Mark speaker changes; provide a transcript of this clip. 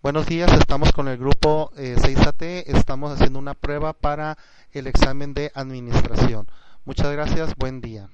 Speaker 1: Buenos días, estamos con el grupo eh, 6AT, estamos haciendo una prueba para el examen de administración. Muchas gracias, buen día.